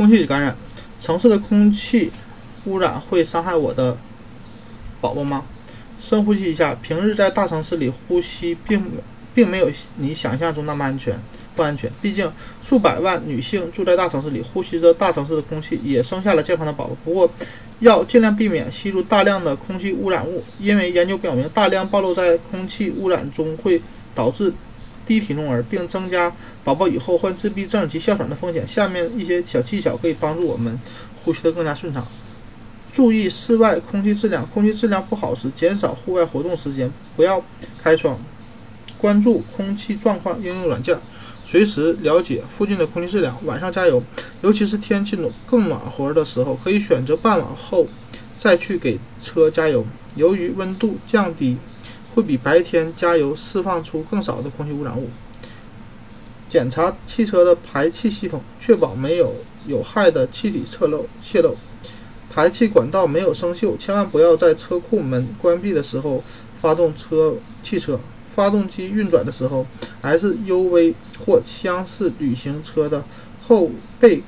空气感染，城市的空气污染会伤害我的宝宝吗？深呼吸一下，平日在大城市里呼吸并并没有你想象中那么安全，不安全。毕竟数百万女性住在大城市里，呼吸着大城市的空气，也生下了健康的宝宝。不过，要尽量避免吸入大量的空气污染物，因为研究表明，大量暴露在空气污染中会导致低体重儿，并增加宝宝以后患自闭症及哮喘的风险。下面一些小技巧可以帮助我们呼吸得更加顺畅。注意室外空气质量，空气质量不好时，减少户外活动时间，不要开窗。关注空气状况应用软件，随时了解附近的空气质量。晚上加油，尤其是天气暖更暖和的时候，可以选择傍晚后再去给车加油。由于温度降低，会比白天加油释放出更少的空气污染物。检查汽车的排气系统，确保没有有害的气体侧漏泄漏。排气管道没有生锈，千万不要在车库门关闭的时候发动车汽车。发动机运转的时候，SUV 或厢式旅行车的后备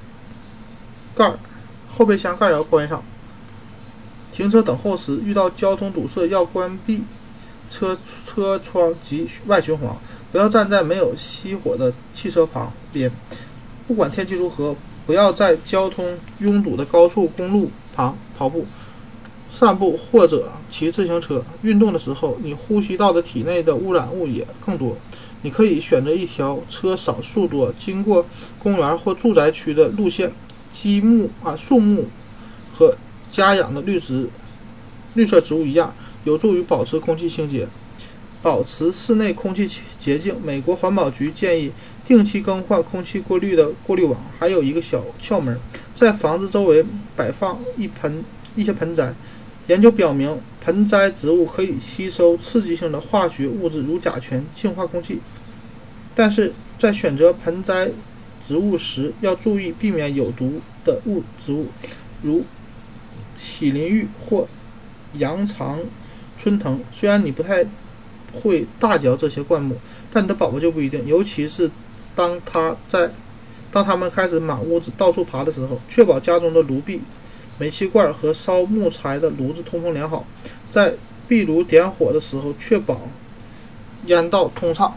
盖、后备箱盖要关上。停车等候时遇到交通堵塞，要关闭车车窗及外循环，不要站在没有熄火的汽车旁边。不管天气如何，不要在交通拥堵的高速公路。旁跑步、散步或者骑自行车运动的时候，你呼吸到的体内的污染物也更多。你可以选择一条车少树多、经过公园或住宅区的路线，积木啊、树木和家养的绿植、绿色植物一样，有助于保持空气清洁，保持室内空气洁净。美国环保局建议定期更换空气过滤的过滤网。还有一个小窍门。在房子周围摆放一盆一些盆栽。研究表明，盆栽植物可以吸收刺激性的化学物质，如甲醛，净化空气。但是在选择盆栽植物时，要注意避免有毒的物植物，如喜林玉或羊肠春藤。虽然你不太会大嚼这些灌木，但你的宝宝就不一定，尤其是当他在。当他们开始满屋子到处爬的时候，确保家中的炉壁、煤气罐和烧木材的炉子通风良好。在壁炉点火的时候，确保烟道通畅。